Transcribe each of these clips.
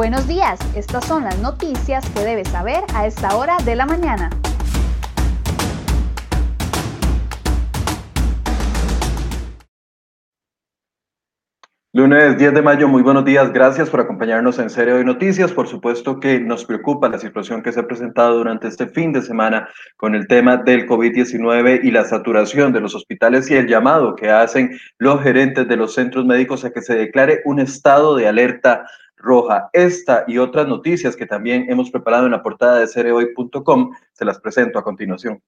Buenos días, estas son las noticias que debes saber a esta hora de la mañana. Lunes 10 de mayo, muy buenos días. Gracias por acompañarnos en Serie de Noticias. Por supuesto que nos preocupa la situación que se ha presentado durante este fin de semana con el tema del COVID-19 y la saturación de los hospitales y el llamado que hacen los gerentes de los centros médicos a que se declare un estado de alerta roja. Esta y otras noticias que también hemos preparado en la portada de cereoy.com se las presento a continuación.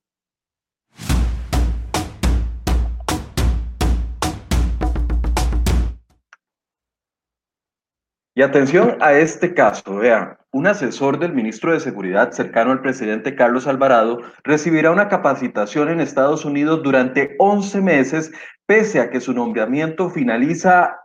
Y atención a este caso, vean, un asesor del ministro de Seguridad cercano al presidente Carlos Alvarado recibirá una capacitación en Estados Unidos durante 11 meses, pese a que su nombramiento finaliza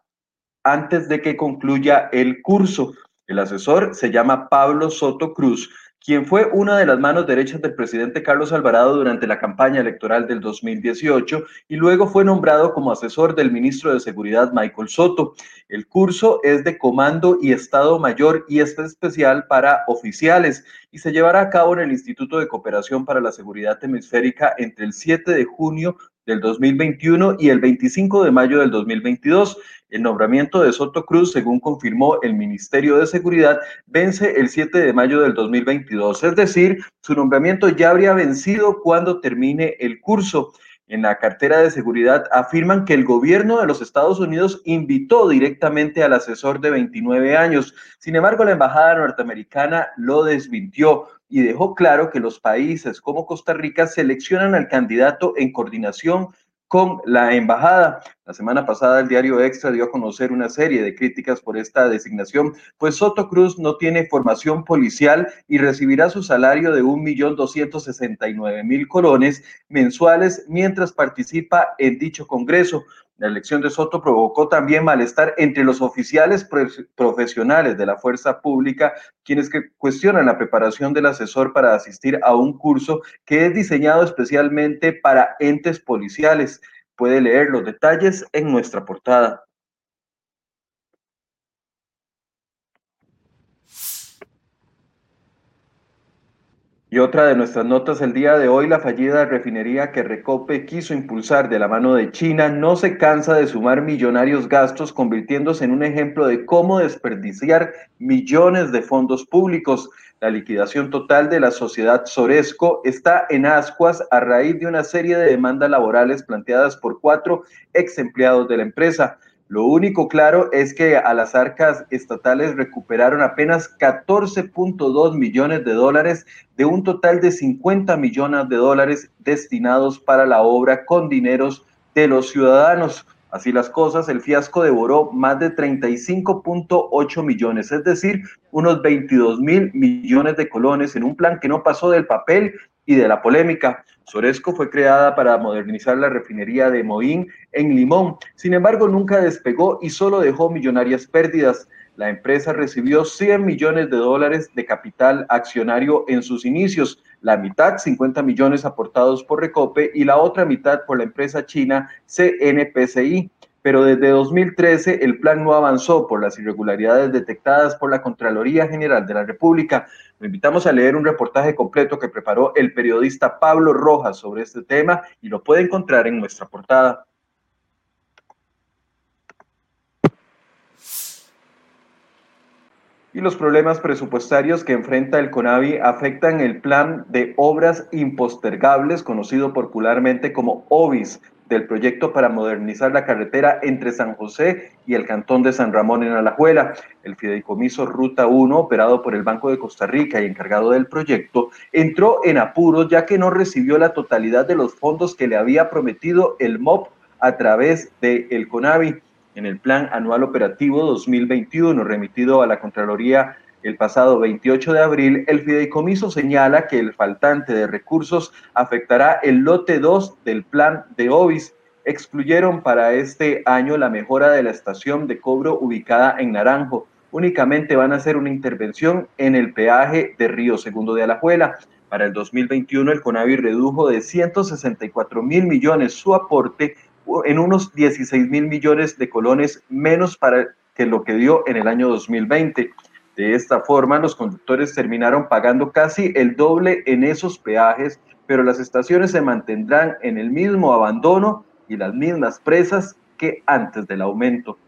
antes de que concluya el curso. El asesor se llama Pablo Soto Cruz quien fue una de las manos derechas del presidente Carlos Alvarado durante la campaña electoral del 2018 y luego fue nombrado como asesor del ministro de Seguridad Michael Soto. El curso es de Comando y Estado Mayor y es especial para oficiales y se llevará a cabo en el Instituto de Cooperación para la Seguridad Hemisférica entre el 7 de junio del 2021 y el 25 de mayo del 2022. El nombramiento de Soto Cruz, según confirmó el Ministerio de Seguridad, vence el 7 de mayo del 2022. Es decir, su nombramiento ya habría vencido cuando termine el curso. En la cartera de seguridad afirman que el gobierno de los Estados Unidos invitó directamente al asesor de 29 años. Sin embargo, la embajada norteamericana lo desmintió y dejó claro que los países como Costa Rica seleccionan al candidato en coordinación con la embajada. La semana pasada el diario Extra dio a conocer una serie de críticas por esta designación, pues Soto Cruz no tiene formación policial y recibirá su salario de 1.269.000 colones mensuales mientras participa en dicho Congreso. La elección de Soto provocó también malestar entre los oficiales profesionales de la fuerza pública, quienes cuestionan la preparación del asesor para asistir a un curso que es diseñado especialmente para entes policiales. Puede leer los detalles en nuestra portada. Y otra de nuestras notas el día de hoy, la fallida refinería que Recope quiso impulsar de la mano de China no se cansa de sumar millonarios gastos, convirtiéndose en un ejemplo de cómo desperdiciar millones de fondos públicos. La liquidación total de la sociedad Soresco está en ascuas a raíz de una serie de demandas laborales planteadas por cuatro ex empleados de la empresa. Lo único claro es que a las arcas estatales recuperaron apenas 14.2 millones de dólares de un total de 50 millones de dólares destinados para la obra con dineros de los ciudadanos. Así las cosas, el fiasco devoró más de 35.8 millones, es decir, unos 22 mil millones de colones en un plan que no pasó del papel y de la polémica. Soresco fue creada para modernizar la refinería de Moín en Limón. Sin embargo, nunca despegó y solo dejó millonarias pérdidas. La empresa recibió 100 millones de dólares de capital accionario en sus inicios, la mitad, 50 millones aportados por Recope y la otra mitad por la empresa china CNPCI pero desde 2013 el plan no avanzó por las irregularidades detectadas por la Contraloría General de la República. Lo invitamos a leer un reportaje completo que preparó el periodista Pablo Rojas sobre este tema y lo puede encontrar en nuestra portada. y los problemas presupuestarios que enfrenta el CONAVI afectan el plan de obras impostergables, conocido popularmente como OBIS, del proyecto para modernizar la carretera entre San José y el cantón de San Ramón en Alajuela. El fideicomiso Ruta 1, operado por el Banco de Costa Rica y encargado del proyecto, entró en apuros ya que no recibió la totalidad de los fondos que le había prometido el MOP a través del el CONAVI en el Plan Anual Operativo 2021 remitido a la Contraloría el pasado 28 de abril, el fideicomiso señala que el faltante de recursos afectará el lote 2 del plan de OBIS. Excluyeron para este año la mejora de la estación de cobro ubicada en Naranjo. Únicamente van a hacer una intervención en el peaje de Río Segundo de Alajuela. Para el 2021, el CONAVI redujo de 164 mil millones su aporte en unos 16 mil millones de colones menos para que lo que dio en el año 2020. De esta forma, los conductores terminaron pagando casi el doble en esos peajes, pero las estaciones se mantendrán en el mismo abandono y las mismas presas que antes del aumento.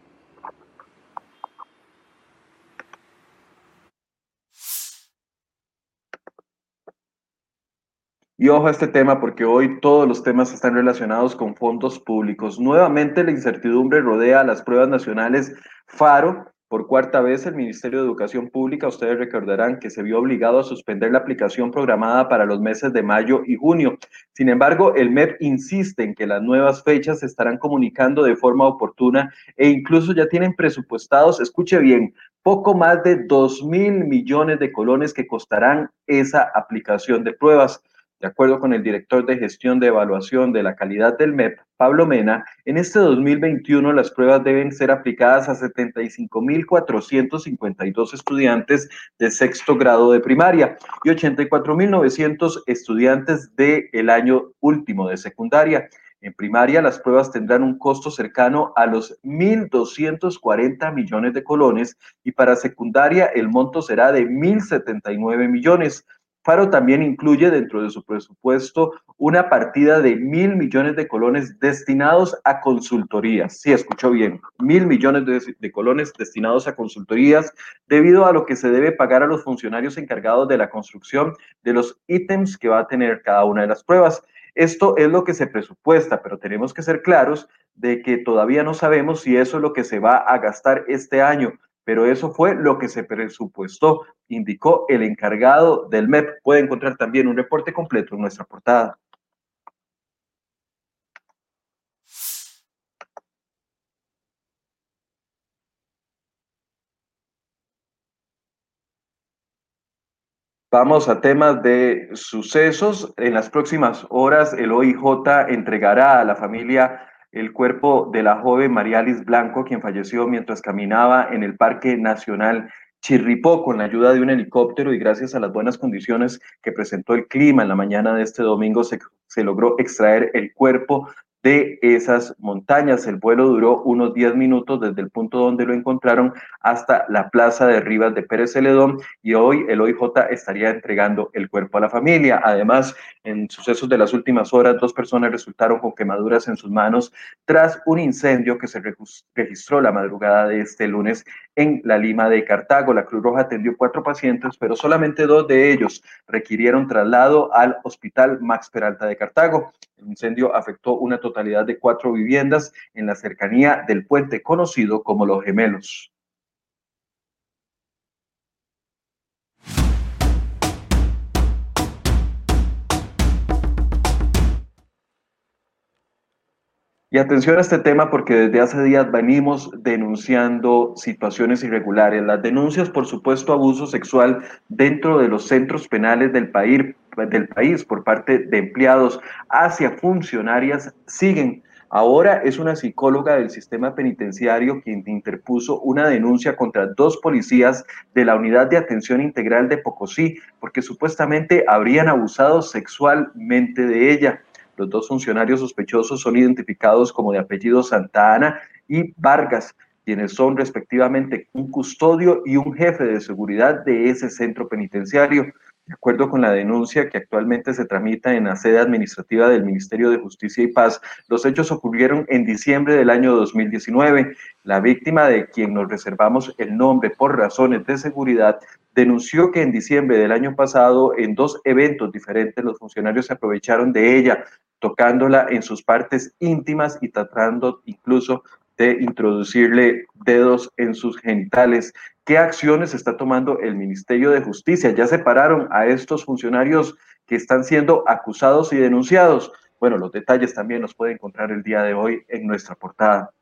Y ojo a este tema porque hoy todos los temas están relacionados con fondos públicos. Nuevamente la incertidumbre rodea a las pruebas nacionales FARO. Por cuarta vez el Ministerio de Educación Pública, ustedes recordarán que se vio obligado a suspender la aplicación programada para los meses de mayo y junio. Sin embargo, el MEP insiste en que las nuevas fechas se estarán comunicando de forma oportuna e incluso ya tienen presupuestados, escuche bien, poco más de 2 mil millones de colones que costarán esa aplicación de pruebas. De acuerdo con el director de gestión de evaluación de la calidad del MEP, Pablo Mena, en este 2021 las pruebas deben ser aplicadas a 75.452 estudiantes de sexto grado de primaria y 84.900 estudiantes del año último de secundaria. En primaria, las pruebas tendrán un costo cercano a los 1.240 millones de colones y para secundaria el monto será de 1.079 millones. Faro también incluye dentro de su presupuesto una partida de mil millones de colones destinados a consultorías. Sí, escuchó bien, mil millones de, de, colones destinados a consultorías debido a lo que se debe pagar a los funcionarios encargados de la construcción de los ítems que va a tener cada una de las pruebas. Esto es lo que se presupuesta, pero tenemos que ser claros de que todavía no sabemos si eso es lo que se va a gastar este año pero eso fue lo que se presupuestó, indicó el encargado del MEP. Puede encontrar también un reporte completo en nuestra portada. Vamos a temas de sucesos. En las próximas horas, el OIJ entregará a la familia el cuerpo de la joven Marialis Blanco, quien falleció mientras caminaba en el Parque Nacional Chirripó con la ayuda de un helicóptero y gracias a las buenas condiciones que presentó el clima en la mañana de este domingo se logró extraer el cuerpo de esas montañas. El vuelo duró unos 10 minutos desde el punto donde lo encontraron hasta la plaza de Rivas de Pérez Celedón y hoy el OIJ estaría entregando el cuerpo a la familia. Además, en sucesos de las últimas horas, dos personas resultaron con quemaduras en sus manos tras un incendio que se registró la madrugada de este lunes en la Lima de Cartago. La Cruz Roja atendió cuatro pacientes, pero solamente dos de ellos requirieron traslado al Hospital Max Peralta de Cartago. El incendio afectó una totalidad de cuatro viviendas en la cercanía del puente conocido como Los Gemelos. Y atención a este tema porque desde hace días venimos denunciando situaciones irregulares. Las denuncias por supuesto abuso sexual dentro de los centros penales del país, del país por parte de empleados hacia funcionarias siguen. Ahora es una psicóloga del sistema penitenciario quien interpuso una denuncia contra dos policías de la Unidad de Atención Integral de Pocosí porque supuestamente habrían abusado sexualmente de ella. Los dos funcionarios sospechosos son identificados como de apellido Santa Ana y Vargas, quienes son respectivamente un custodio y un jefe de seguridad de ese centro penitenciario. De acuerdo con la denuncia que actualmente se tramita en la sede administrativa del Ministerio de Justicia y Paz, los hechos ocurrieron en diciembre del año 2019. La víctima, de quien nos reservamos el nombre por razones de seguridad, denunció que en diciembre del año pasado, en dos eventos diferentes, los funcionarios se aprovecharon de ella, tocándola en sus partes íntimas y tratando incluso de introducirle dedos en sus genitales. ¿Qué acciones está tomando el Ministerio de Justicia? Ya separaron a estos funcionarios que están siendo acusados y denunciados. Bueno, los detalles también los puede encontrar el día de hoy en nuestra portada.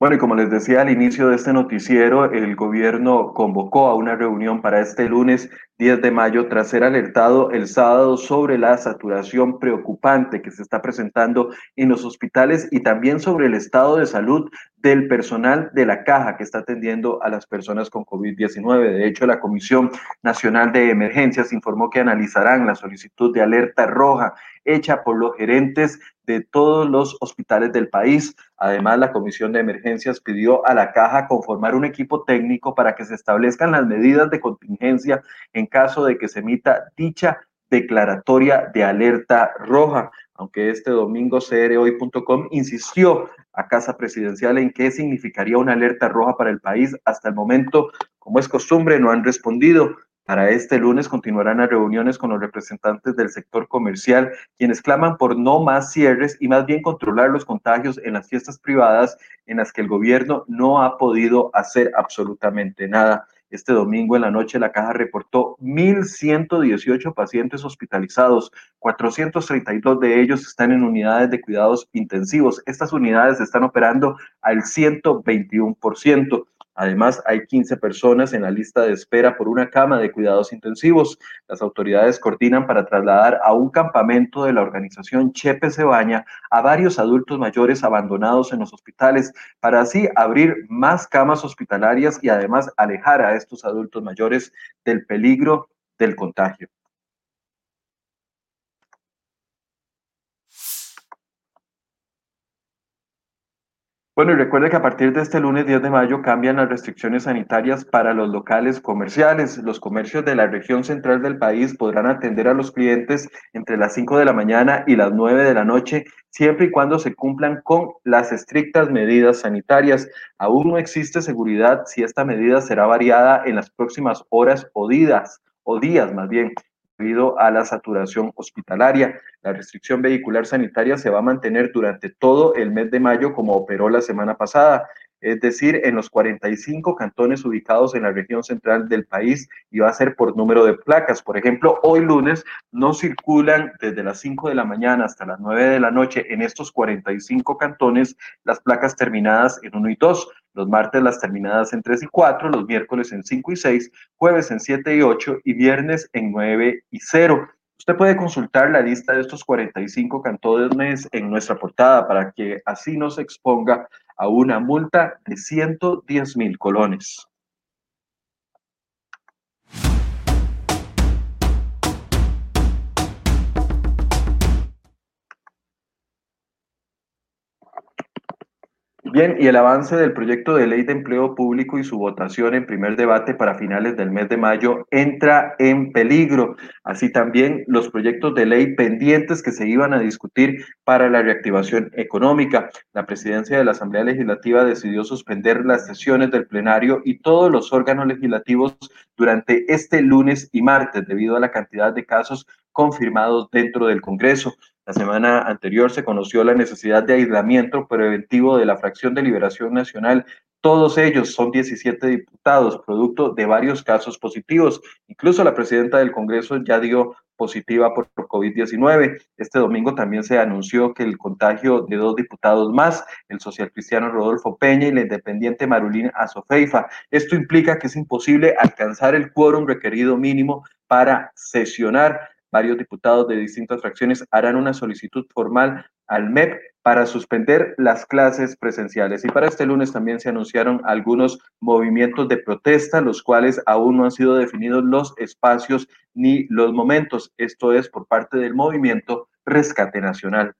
Bueno, y como les decía al inicio de este noticiero, el gobierno convocó a una reunión para este lunes 10 de mayo tras ser alertado el sábado sobre la saturación preocupante que se está presentando en los hospitales y también sobre el estado de salud del personal de la caja que está atendiendo a las personas con COVID-19. De hecho, la Comisión Nacional de Emergencias informó que analizarán la solicitud de alerta roja hecha por los gerentes de todos los hospitales del país. Además, la Comisión de Emergencias pidió a la Caja conformar un equipo técnico para que se establezcan las medidas de contingencia en caso de que se emita dicha declaratoria de alerta roja, aunque este domingo crhoy.com insistió a Casa Presidencial en qué significaría una alerta roja para el país. Hasta el momento, como es costumbre, no han respondido. Para este lunes continuarán las reuniones con los representantes del sector comercial, quienes claman por no más cierres y más bien controlar los contagios en las fiestas privadas en las que el gobierno no ha podido hacer absolutamente nada. Este domingo en la noche la caja reportó 1.118 pacientes hospitalizados, 432 de ellos están en unidades de cuidados intensivos. Estas unidades están operando al 121%. Además, hay 15 personas en la lista de espera por una cama de cuidados intensivos. Las autoridades coordinan para trasladar a un campamento de la organización Chepe Cebaña a varios adultos mayores abandonados en los hospitales para así abrir más camas hospitalarias y además alejar a estos adultos mayores del peligro del contagio. Bueno, y recuerde que a partir de este lunes 10 de mayo cambian las restricciones sanitarias para los locales comerciales. Los comercios de la región central del país podrán atender a los clientes entre las 5 de la mañana y las 9 de la noche, siempre y cuando se cumplan con las estrictas medidas sanitarias. Aún no existe seguridad si esta medida será variada en las próximas horas o días, o días más bien debido a la saturación hospitalaria. La restricción vehicular sanitaria se va a mantener durante todo el mes de mayo como operó la semana pasada es decir, en los 45 cantones ubicados en la región central del país y va a ser por número de placas. Por ejemplo, hoy lunes no circulan desde las 5 de la mañana hasta las 9 de la noche en estos 45 cantones las placas terminadas en 1 y 2. Los martes las terminadas en 3 y 4, los miércoles en 5 y 6, jueves en 7 y 8 y viernes en 9 y 0. Usted puede consultar la lista de estos 45 cantones en nuestra portada para que así no se exponga a una multa de 110 mil colones. Bien, y el avance del proyecto de ley de empleo público y su votación en primer debate para finales del mes de mayo entra en peligro. Así también los proyectos de ley pendientes que se iban a discutir para la reactivación económica. La presidencia de la Asamblea Legislativa decidió suspender las sesiones del plenario y todos los órganos legislativos durante este lunes y martes debido a la cantidad de casos confirmados dentro del Congreso. La semana anterior se conoció la necesidad de aislamiento preventivo de la fracción de Liberación Nacional. Todos ellos son 17 diputados, producto de varios casos positivos. Incluso la presidenta del Congreso ya dio positiva por, COVID-19. Este domingo también se anunció que el contagio de dos diputados más, el social cristiano Rodolfo Peña y la independiente Marulín Azofeifa. Esto implica que es imposible alcanzar el quórum requerido mínimo para sesionar varios diputados de distintas fracciones harán una solicitud formal al MEP para suspender las clases presenciales. Y para este lunes también se anunciaron algunos movimientos de protesta, los cuales aún no han sido definidos los espacios ni los momentos. Esto es por parte del movimiento Rescate Nacional.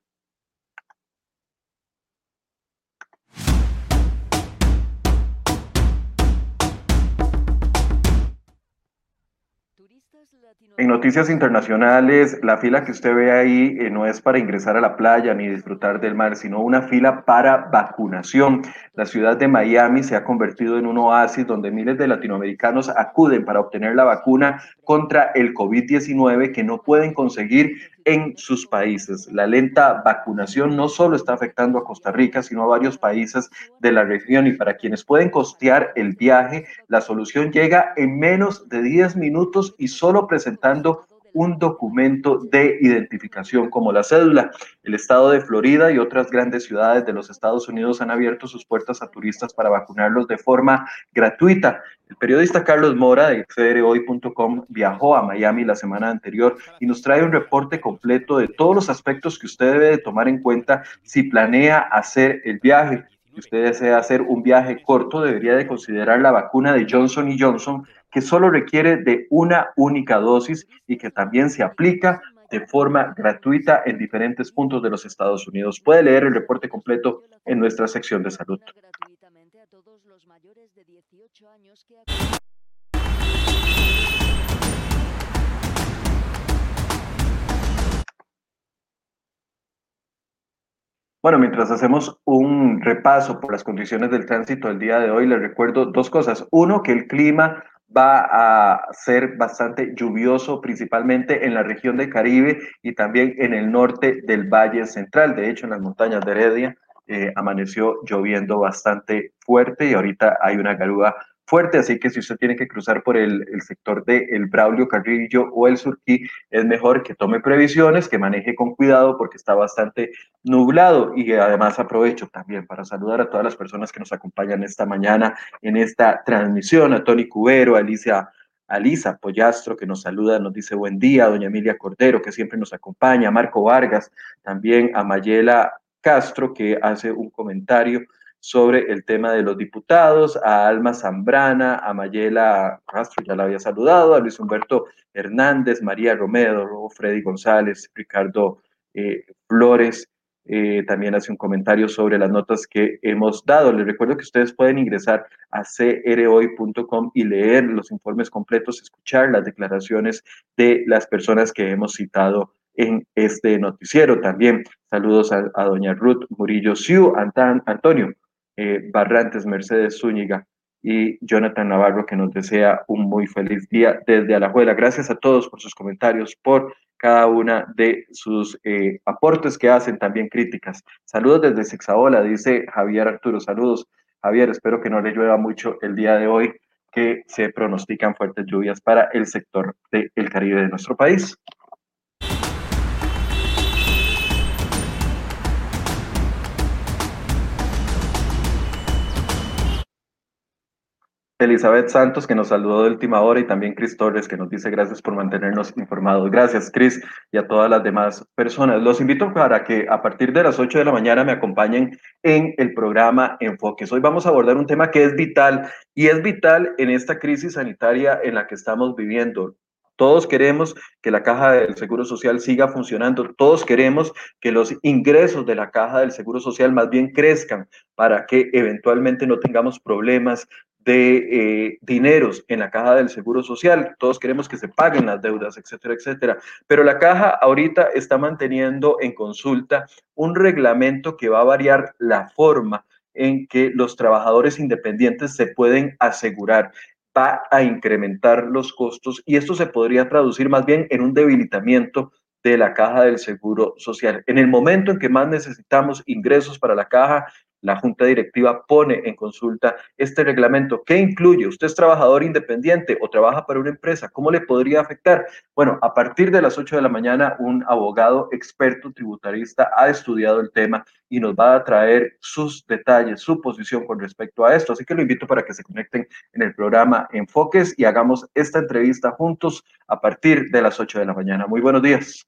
En noticias internacionales, la fila que usted ve ahí eh, no es para ingresar a la playa ni disfrutar del mar, sino una fila para vacunación. La ciudad de Miami se ha convertido en un oasis donde miles de latinoamericanos acuden para obtener la vacuna contra el COVID-19 que no pueden conseguir en sus países. La lenta vacunación no solo está afectando a Costa Rica, sino a varios países de la región y para quienes pueden costear el viaje, la solución llega en menos de 10 minutos y solo presentando un documento de identificación como la cédula. El estado de Florida y otras grandes ciudades de los Estados Unidos han abierto sus puertas a turistas para vacunarlos de forma gratuita. El periodista Carlos Mora de CDRHoy.com viajó a Miami la semana anterior y nos trae un reporte completo de todos los aspectos que usted debe de tomar en cuenta si planea hacer el viaje. Si usted desea hacer un viaje corto, debería de considerar la vacuna de Johnson y Johnson que solo requiere de una única dosis y que también se aplica de forma gratuita en diferentes puntos de los Estados Unidos. Puede leer el reporte completo en nuestra sección de salud. Bueno, mientras hacemos un repaso por las condiciones del tránsito del día de hoy, les recuerdo dos cosas. Uno, que el clima va a ser bastante lluvioso, principalmente en la región del Caribe y también en el norte del Valle Central. De hecho, en las montañas de Heredia eh, amaneció lloviendo bastante fuerte y ahorita hay una garúa fuerte, así que si usted tiene que cruzar por el, sector de El Braulio Carrillo o el Surquí, es mejor que tome previsiones, que maneje con cuidado porque está bastante nublado y además aprovecho también para saludar a todas las personas que nos acompañan esta mañana en esta transmisión, a Tony Cubero, a Alicia Alisa Pollastro, que nos saluda, nos dice buen día, a doña Emilia Cordero, que siempre nos acompaña, a Marco Vargas, también a Mayela Castro, que hace un comentario sobre el tema de los diputados, a Alma Zambrana, a Mayela Castro, ya la había saludado, a Luis Humberto Hernández, María Romero, Freddy González, Ricardo eh, Flores, eh, también hace un comentario sobre las notas que hemos dado. Les recuerdo que ustedes pueden ingresar a crhoy.com y leer los informes completos, escuchar las declaraciones de las personas que hemos citado en este noticiero. También saludos a, doña Ruth Murillo Siu, Antonio eh, Barrantes, Mercedes Zúñiga y Jonathan Navarro, que nos desea un muy feliz día desde Alajuela. Gracias a todos por sus comentarios, por cada una de sus eh, aportes que hacen, también críticas. Saludos desde Sexaola, dice Javier Arturo. Saludos, Javier, espero que no le llueva mucho el día de hoy, que se pronostican fuertes lluvias para el sector del Caribe de nuestro país. Elizabeth Santos, que nos saludó de última hora, y también Cris Torres, que nos dice gracias por mantenernos informados. Gracias, Cris, y a todas las demás personas. Los invito para que a partir de las 8 de la mañana me acompañen en el programa Enfoques. Hoy vamos a abordar un tema que es vital, y es vital en esta crisis sanitaria en la que estamos viviendo. Todos queremos que la caja del Seguro Social siga funcionando. Todos queremos que los ingresos de la caja del Seguro Social más bien crezcan para que eventualmente no tengamos problemas de eh, dineros en la caja del Seguro Social. Todos queremos que se paguen las deudas, etcétera, etcétera. Pero la caja ahorita está manteniendo en consulta un reglamento que va a variar la forma en que los trabajadores independientes se pueden asegurar va a incrementar los costos y esto se podría traducir más bien en un debilitamiento de la caja del Seguro Social. En el momento en que más necesitamos ingresos para la caja, la Junta Directiva pone en consulta este reglamento. ¿Qué incluye? ¿Usted es trabajador independiente o trabaja para una empresa? ¿Cómo le podría afectar? Bueno, a partir de las 8 de la mañana, un abogado experto tributarista ha estudiado el tema y nos va a traer sus detalles, su posición con respecto a esto. Así que lo invito para que se conecten en el programa Enfoques y hagamos esta entrevista juntos a partir de las 8 de la mañana. Muy buenos días.